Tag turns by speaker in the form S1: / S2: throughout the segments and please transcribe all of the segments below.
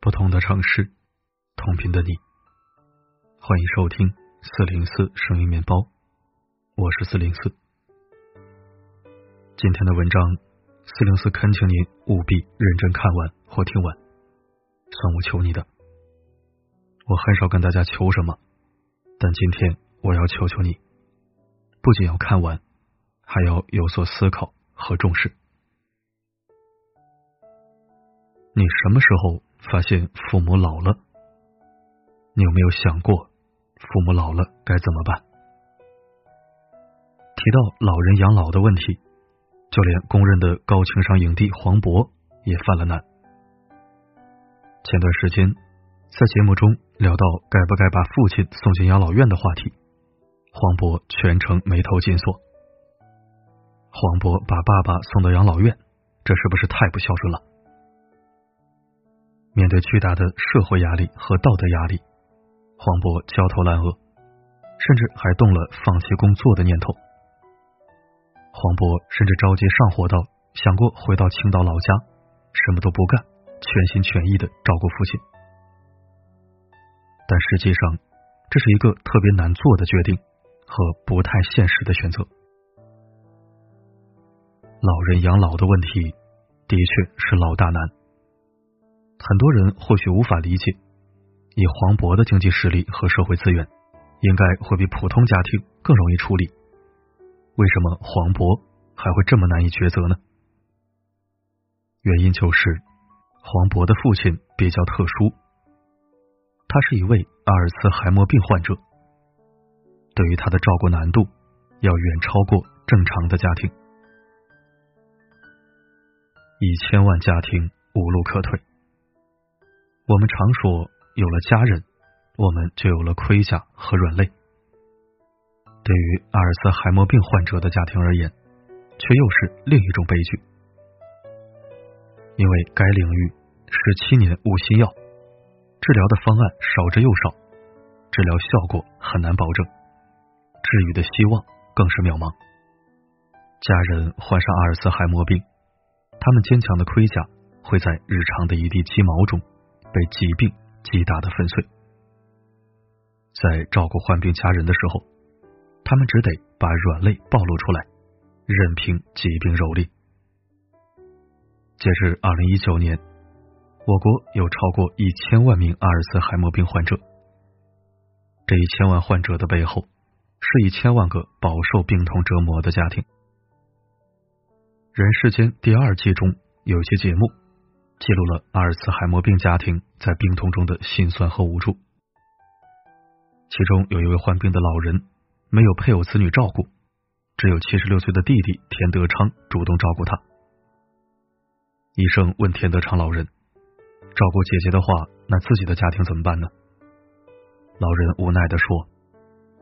S1: 不同的城市，同频的你，欢迎收听四零四声音面包，我是四零四。今天的文章，四零四恳请您务必认真看完或听完，算我求你的。我很少跟大家求什么，但今天我要求求你，不仅要看完，还要有所思考和重视。你什么时候？发现父母老了，你有没有想过，父母老了该怎么办？提到老人养老的问题，就连公认的高情商影帝黄渤也犯了难。前段时间，在节目中聊到该不该把父亲送进养老院的话题，黄渤全程眉头紧锁。黄渤把爸爸送到养老院，这是不是太不孝顺了？面对巨大的社会压力和道德压力，黄渤焦头烂额，甚至还动了放弃工作的念头。黄渤甚至着急上火到想过回到青岛老家，什么都不干，全心全意的照顾父亲。但实际上，这是一个特别难做的决定和不太现实的选择。老人养老的问题，的确是老大难。很多人或许无法理解，以黄渤的经济实力和社会资源，应该会比普通家庭更容易处理。为什么黄渤还会这么难以抉择呢？原因就是黄渤的父亲比较特殊，他是一位阿尔茨海默病患者，对于他的照顾难度要远超过正常的家庭。一千万家庭无路可退。我们常说，有了家人，我们就有了盔甲和软肋。对于阿尔茨海默病患者的家庭而言，却又是另一种悲剧。因为该领域十七年无新药，治疗的方案少之又少，治疗效果很难保证，治愈的希望更是渺茫。家人患上阿尔茨海默病，他们坚强的盔甲会在日常的一地鸡毛中。被疾病击打的粉碎，在照顾患病家人的时候，他们只得把软肋暴露出来，任凭疾病蹂躏。截至二零一九年，我国有超过一千万名阿尔茨海默病患者，这一千万患者的背后，是一千万个饱受病痛折磨的家庭。人世间第二季中有些节目。记录了阿尔茨海默病家庭在病痛中的心酸和无助。其中有一位患病的老人，没有配偶子女照顾，只有七十六岁的弟弟田德昌主动照顾他。医生问田德昌老人：“照顾姐姐的话，那自己的家庭怎么办呢？”老人无奈的说：“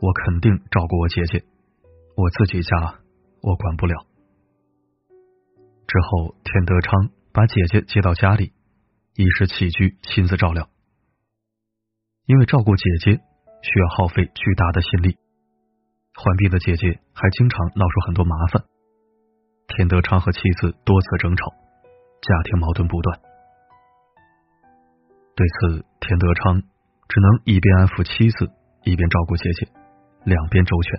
S1: 我肯定照顾我姐姐，我自己家我管不了。”之后，田德昌。把姐姐接到家里，衣食起居亲自照料。因为照顾姐姐需要耗费巨大的心力，患病的姐姐还经常闹出很多麻烦。田德昌和妻子多次争吵，家庭矛盾不断。对此，田德昌只能一边安抚妻子，一边照顾姐姐，两边周全，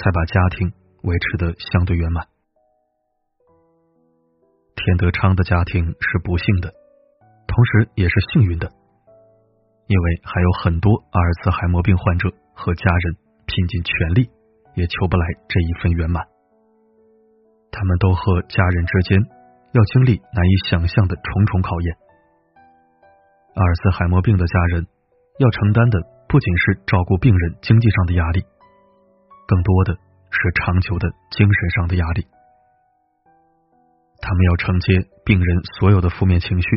S1: 才把家庭维持的相对圆满。田德昌的家庭是不幸的，同时也是幸运的，因为还有很多阿尔茨海默病患者和家人拼尽全力，也求不来这一份圆满。他们都和家人之间要经历难以想象的重重考验。阿尔茨海默病的家人要承担的不仅是照顾病人经济上的压力，更多的是长久的精神上的压力。他们要承接病人所有的负面情绪，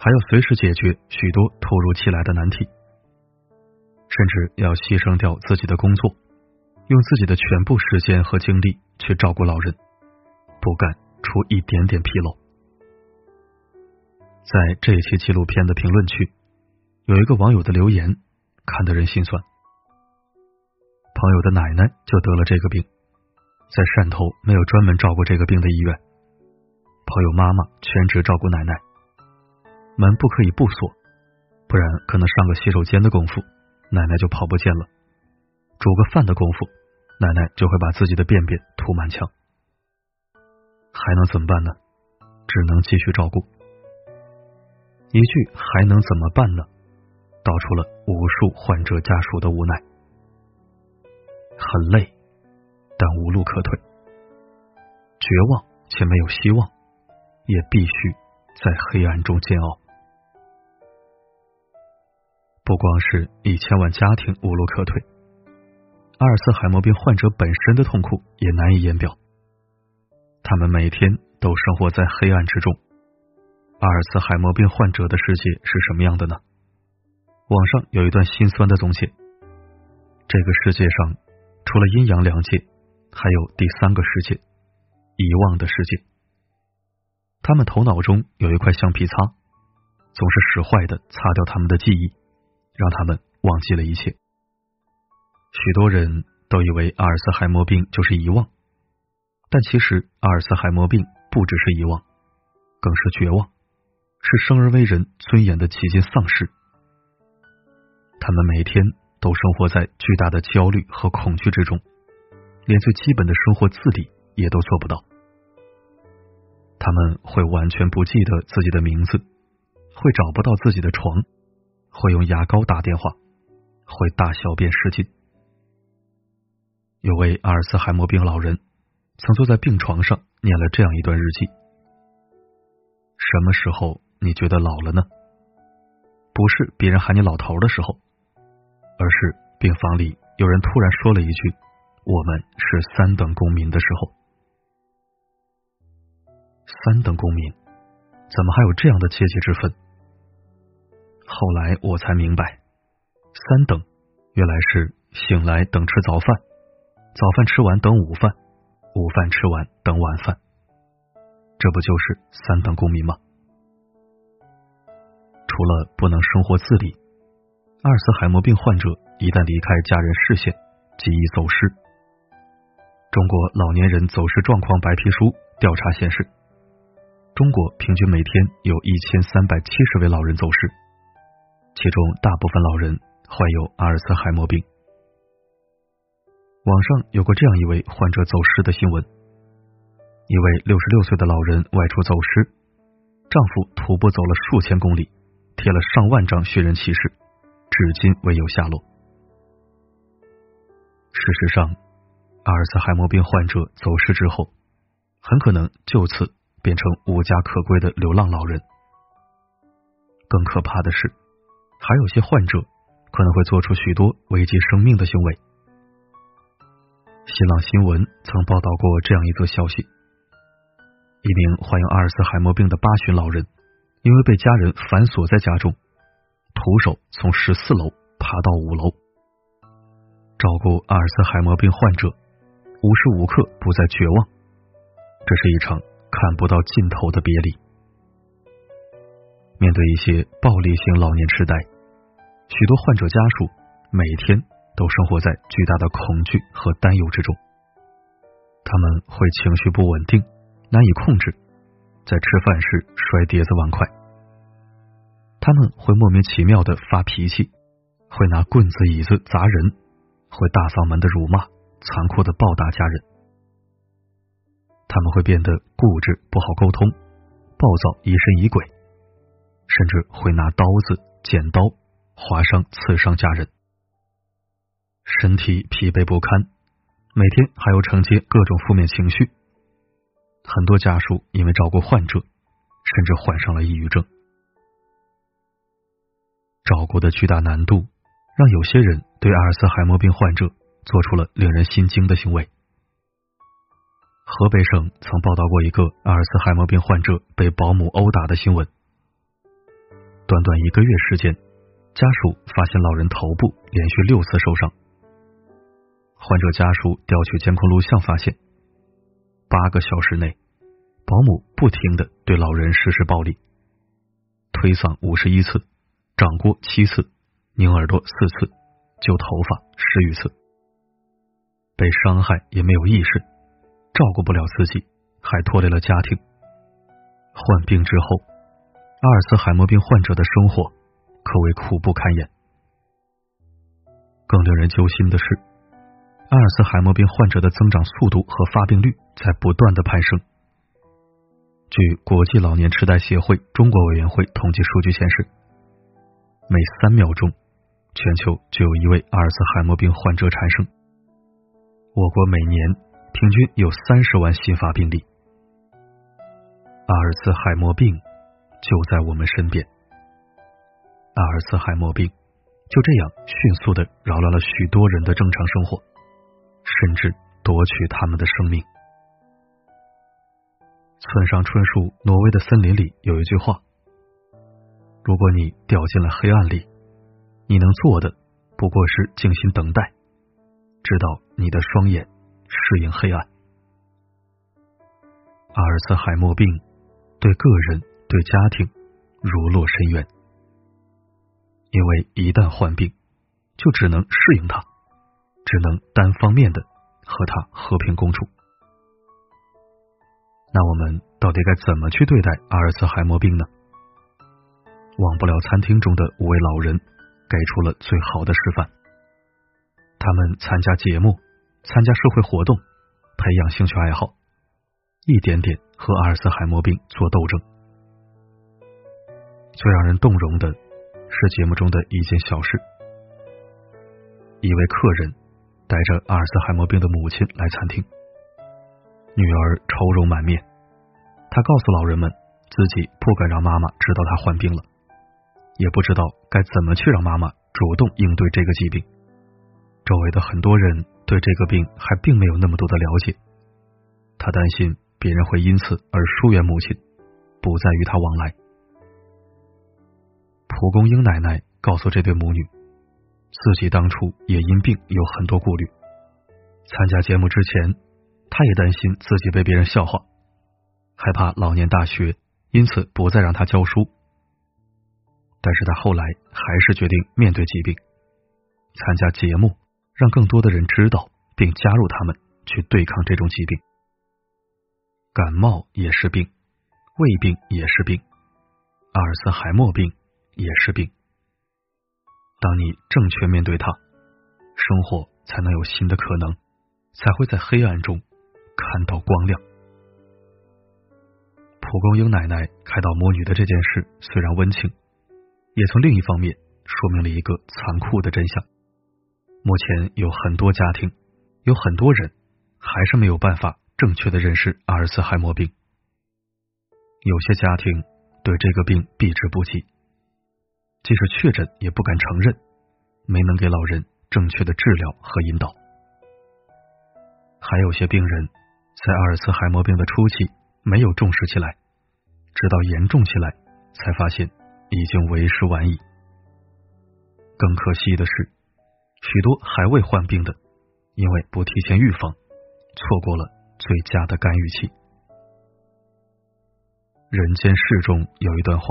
S1: 还要随时解决许多突如其来的难题，甚至要牺牲掉自己的工作，用自己的全部时间和精力去照顾老人，不敢出一点点纰漏。在这一期纪录片的评论区，有一个网友的留言，看得人心酸。朋友的奶奶就得了这个病，在汕头没有专门照顾这个病的医院，朋友妈妈全职照顾奶奶，门不可以不锁，不然可能上个洗手间的功夫，奶奶就跑不见了；煮个饭的功夫，奶奶就会把自己的便便吐满墙。还能怎么办呢？只能继续照顾。一句“还能怎么办呢”，道出了无数患者家属的无奈。很累，但无路可退；绝望且没有希望，也必须在黑暗中煎熬。不光是一千万家庭无路可退，阿尔茨海默病患者本身的痛苦也难以言表。他们每天都生活在黑暗之中。阿尔茨海默病患者的世界是什么样的呢？网上有一段心酸的总结：这个世界上。除了阴阳两界，还有第三个世界——遗忘的世界。他们头脑中有一块橡皮擦，总是使坏的擦掉他们的记忆，让他们忘记了一切。许多人都以为阿尔茨海默病就是遗忘，但其实阿尔茨海默病不只是遗忘，更是绝望，是生而为人尊严的几近丧失。他们每天。都生活在巨大的焦虑和恐惧之中，连最基本的生活自理也都做不到。他们会完全不记得自己的名字，会找不到自己的床，会用牙膏打电话，会大小便失禁。有位阿尔茨海默病老人曾坐在病床上念了这样一段日记：什么时候你觉得老了呢？不是别人喊你老头的时候。而是病房里有人突然说了一句：“我们是三等公民”的时候，三等公民怎么还有这样的阶级之分？后来我才明白，三等原来是醒来等吃早饭，早饭吃完等午饭，午饭吃完等晚饭，这不就是三等公民吗？除了不能生活自理。阿尔茨海默病患者一旦离开家人视线，极易走失。中国老年人走失状况白皮书调查显示，中国平均每天有一千三百七十位老人走失，其中大部分老人患有阿尔茨海默病。网上有过这样一位患者走失的新闻：一位六十六岁的老人外出走失，丈夫徒步走了数千公里，贴了上万张寻人启事。至今未有下落。事实上，阿尔茨海默病患者走失之后，很可能就此变成无家可归的流浪老人。更可怕的是，还有些患者可能会做出许多危及生命的行为。新浪新闻曾报道过这样一则消息：一名患有阿尔茨海默病的八旬老人，因为被家人反锁在家中。徒手从十四楼爬到五楼，照顾阿尔茨海默病患者，无时无刻不在绝望。这是一场看不到尽头的别离。面对一些暴力性老年痴呆，许多患者家属每天都生活在巨大的恐惧和担忧之中。他们会情绪不稳定，难以控制，在吃饭时摔碟子碗筷。他们会莫名其妙的发脾气，会拿棍子、椅子砸人，会大嗓门的辱骂，残酷的暴打家人。他们会变得固执，不好沟通，暴躁，疑神疑鬼，甚至会拿刀子、剪刀划伤、刺伤家人。身体疲惫不堪，每天还要承接各种负面情绪。很多家属因为照顾患者，甚至患上了抑郁症。照顾的巨大难度，让有些人对阿尔茨海默病患者做出了令人心惊的行为。河北省曾报道过一个阿尔茨海默病患者被保姆殴打的新闻。短短一个月时间，家属发现老人头部连续六次受伤。患者家属调取监控录像发现，八个小时内，保姆不停的对老人实施暴力，推搡五十一次。掌长过七次，拧耳朵四次，揪头发十余次。被伤害也没有意识，照顾不了自己，还拖累了家庭。患病之后，阿尔茨海默病患者的生活可谓苦不堪言。更令人揪心的是，阿尔茨海默病患者的增长速度和发病率在不断的攀升。据国际老年痴呆协会中国委员会统计数据显示，每三秒钟，全球就有一位阿尔茨海默病患者产生。我国每年平均有三十万新发病例。阿尔茨海默病就在我们身边，阿尔茨海默病就这样迅速的扰乱了许多人的正常生活，甚至夺取他们的生命。村上春树《挪威的森林》里有一句话：“如果你掉进了黑暗里，你能做的不过是静心等待，直到你的双眼适应黑暗。”阿尔茨海默病对个人、对家庭如落深渊，因为一旦患病，就只能适应它，只能单方面的和它和平共处。那我们到底该怎么去对待阿尔茨海默病呢？忘不了餐厅中的五位老人给出了最好的示范。他们参加节目，参加社会活动，培养兴趣爱好，一点点和阿尔茨海默病做斗争。最让人动容的是节目中的一件小事：一位客人带着阿尔茨海默病的母亲来餐厅。女儿愁容满面，她告诉老人们，自己不敢让妈妈知道她患病了，也不知道该怎么去让妈妈主动应对这个疾病。周围的很多人对这个病还并没有那么多的了解，他担心别人会因此而疏远母亲，不再与他往来。蒲公英奶奶告诉这对母女，自己当初也因病有很多顾虑，参加节目之前。她也担心自己被别人笑话，害怕老年大学，因此不再让她教书。但是他后来还是决定面对疾病，参加节目，让更多的人知道，并加入他们去对抗这种疾病。感冒也是病，胃病也是病，阿尔茨海默病也是病。当你正确面对它，生活才能有新的可能，才会在黑暗中。看到光亮。蒲公英奶奶开导母女的这件事虽然温情，也从另一方面说明了一个残酷的真相：目前有很多家庭，有很多人还是没有办法正确的认识阿尔茨海默病。有些家庭对这个病避之不及，即使确诊也不敢承认，没能给老人正确的治疗和引导。还有些病人。在阿尔茨海默病的初期，没有重视起来，直到严重起来，才发现已经为时晚矣。更可惜的是，许多还未患病的，因为不提前预防，错过了最佳的干预期。人间世中有一段话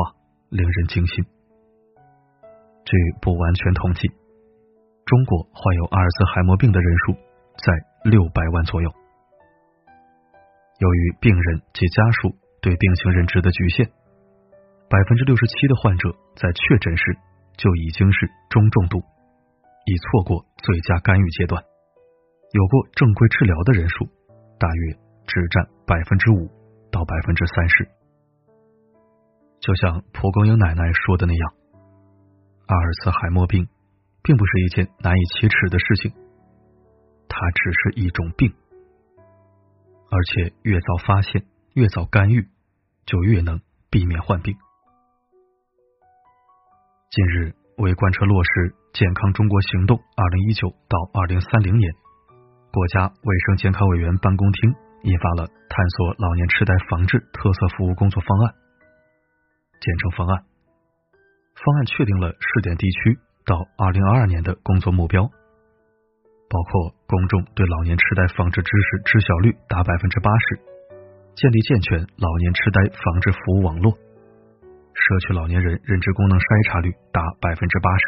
S1: 令人惊心：据不完全统计，中国患有阿尔茨海默病的人数在六百万左右。由于病人及家属对病情认知的局限，百分之六十七的患者在确诊时就已经是中重度，已错过最佳干预阶段。有过正规治疗的人数大约只占百分之五到百分之三十。就像蒲公英奶奶说的那样，阿尔茨海默病并不是一件难以启齿的事情，它只是一种病。而且越早发现，越早干预，就越能避免患病。近日，为贯彻落实《健康中国行动（二零一九到二零三零年）》，国家卫生健康委员办公厅印发了《探索老年痴呆防治特色服务工作方案》，简称方案。方案确定了试点地区到二零二二年的工作目标。包括公众对老年痴呆防治知识知晓率达百分之八十，建立健全老年痴呆防治服务网络，社区老年人认知功能筛查率达百分之八十。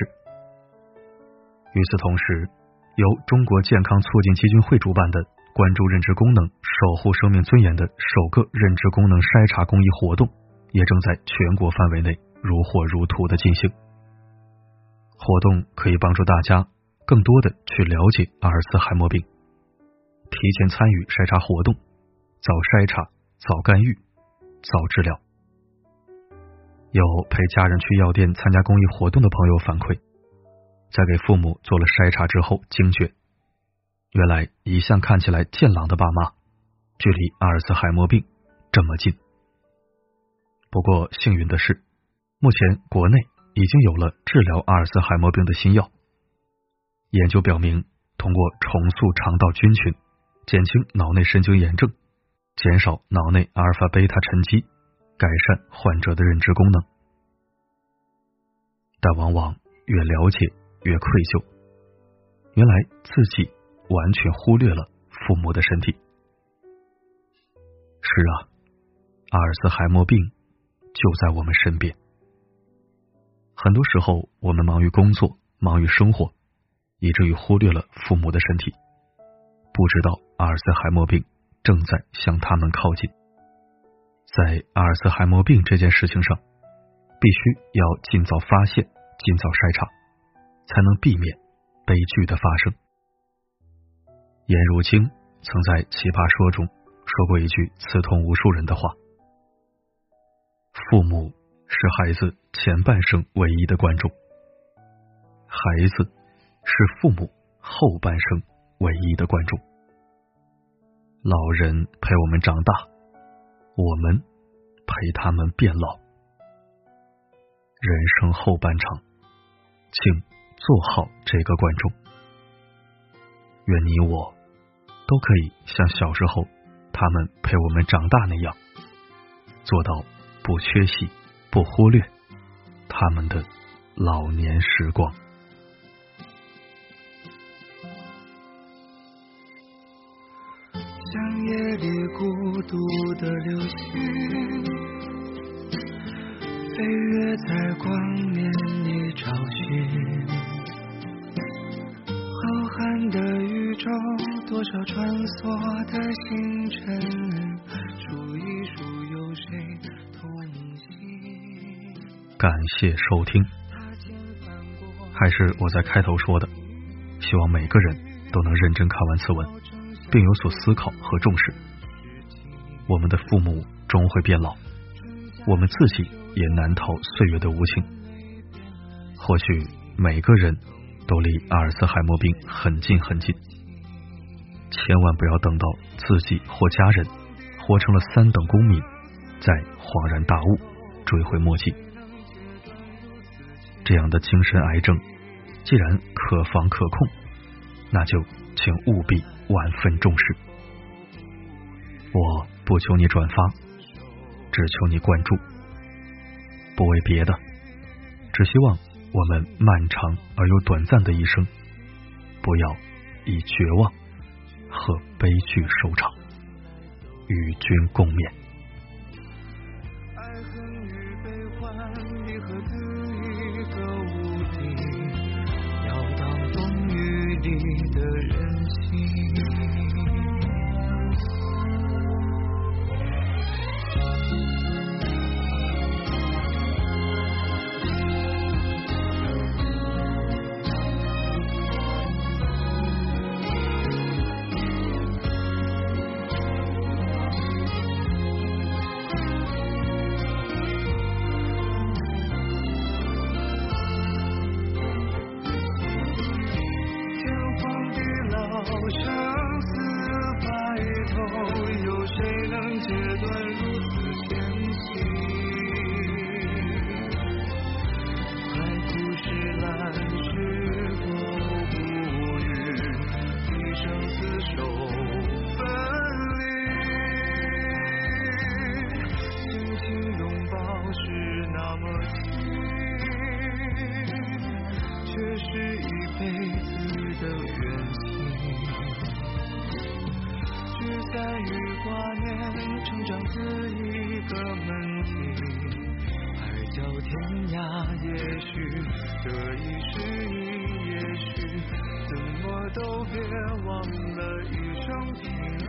S1: 与此同时，由中国健康促进基金会主办的关注认知功能、守护生命尊严的首个认知功能筛查公益活动，也正在全国范围内如火如荼的进行。活动可以帮助大家更多的去了解阿尔茨海默病，提前参与筛查活动，早筛查、早干预、早治疗。有陪家人去药店参加公益活动的朋友反馈。在给父母做了筛查之后，惊觉原来一向看起来健朗的爸妈，距离阿尔茨海默病这么近。不过幸运的是，目前国内已经有了治疗阿尔茨海默病的新药。研究表明，通过重塑肠道菌群，减轻脑内神经炎症，减少脑内阿尔法贝塔沉积，改善患者的认知功能。但往往越了解。越愧疚，原来自己完全忽略了父母的身体。是啊，阿尔茨海默病就在我们身边。很多时候，我们忙于工作，忙于生活，以至于忽略了父母的身体，不知道阿尔茨海默病正在向他们靠近。在阿尔茨海默病这件事情上，必须要尽早发现，尽早筛查。才能避免悲剧的发生。颜如晶曾在《奇葩说》中说过一句刺痛无数人的话：“父母是孩子前半生唯一的观众，孩子是父母后半生唯一的观众。老人陪我们长大，我们陪他们变老。人生后半场，请。”做好这个观众，愿你我都可以像小时候他们陪我们长大那样，做到不缺席、不忽略他们的老年时光。
S2: 的流星，飞跃在光年里找寻。浩瀚的宇宙，多少穿梭的星辰，数一数有谁同行。
S1: 感谢收听。还是我在开头说的，希望每个人都能认真看完此文，并有所思考和重视。我们的父母终会变老，我们自己也难逃岁月的无情。或许每个人。都离阿尔茨海默病很近很近，千万不要等到自己或家人活成了三等公民，再恍然大悟，追悔莫及。这样的精神癌症，既然可防可控，那就请务必万分重视。我不求你转发，只求你关注，不为别的，只希望。我们漫长而又短暂的一生，不要以绝望和悲剧收场，与君共勉。
S2: 都别忘了一生情。